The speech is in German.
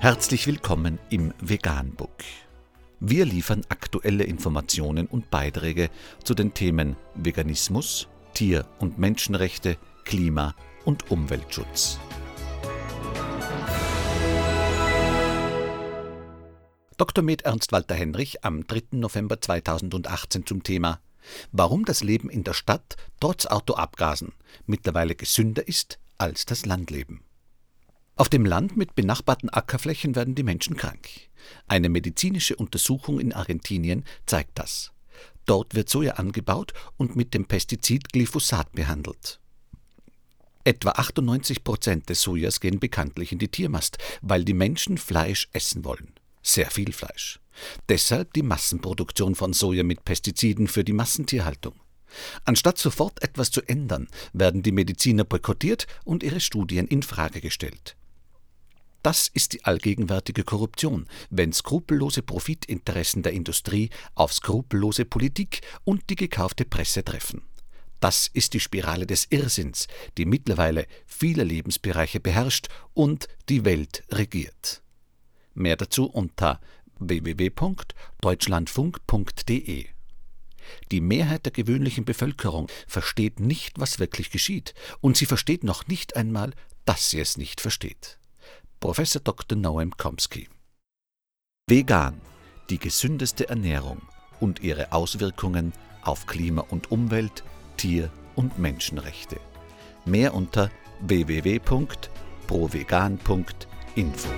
Herzlich willkommen im Veganbook. Wir liefern aktuelle Informationen und Beiträge zu den Themen Veganismus, Tier- und Menschenrechte, Klima- und Umweltschutz. Dr. Med Ernst Walter Henrich am 3. November 2018 zum Thema Warum das Leben in der Stadt trotz Autoabgasen mittlerweile gesünder ist als das Landleben. Auf dem Land mit benachbarten Ackerflächen werden die Menschen krank. Eine medizinische Untersuchung in Argentinien zeigt das. Dort wird Soja angebaut und mit dem Pestizid Glyphosat behandelt. Etwa 98 Prozent des Sojas gehen bekanntlich in die Tiermast, weil die Menschen Fleisch essen wollen. Sehr viel Fleisch. Deshalb die Massenproduktion von Soja mit Pestiziden für die Massentierhaltung. Anstatt sofort etwas zu ändern, werden die Mediziner boykottiert und ihre Studien in Frage gestellt. Das ist die allgegenwärtige Korruption, wenn skrupellose Profitinteressen der Industrie auf skrupellose Politik und die gekaufte Presse treffen. Das ist die Spirale des Irrsinns, die mittlerweile viele Lebensbereiche beherrscht und die Welt regiert. Mehr dazu unter www.deutschlandfunk.de. Die Mehrheit der gewöhnlichen Bevölkerung versteht nicht, was wirklich geschieht, und sie versteht noch nicht einmal, dass sie es nicht versteht. Professor Dr. Noam Chomsky. Vegan, die gesündeste Ernährung und ihre Auswirkungen auf Klima und Umwelt, Tier- und Menschenrechte. Mehr unter www.provegan.info.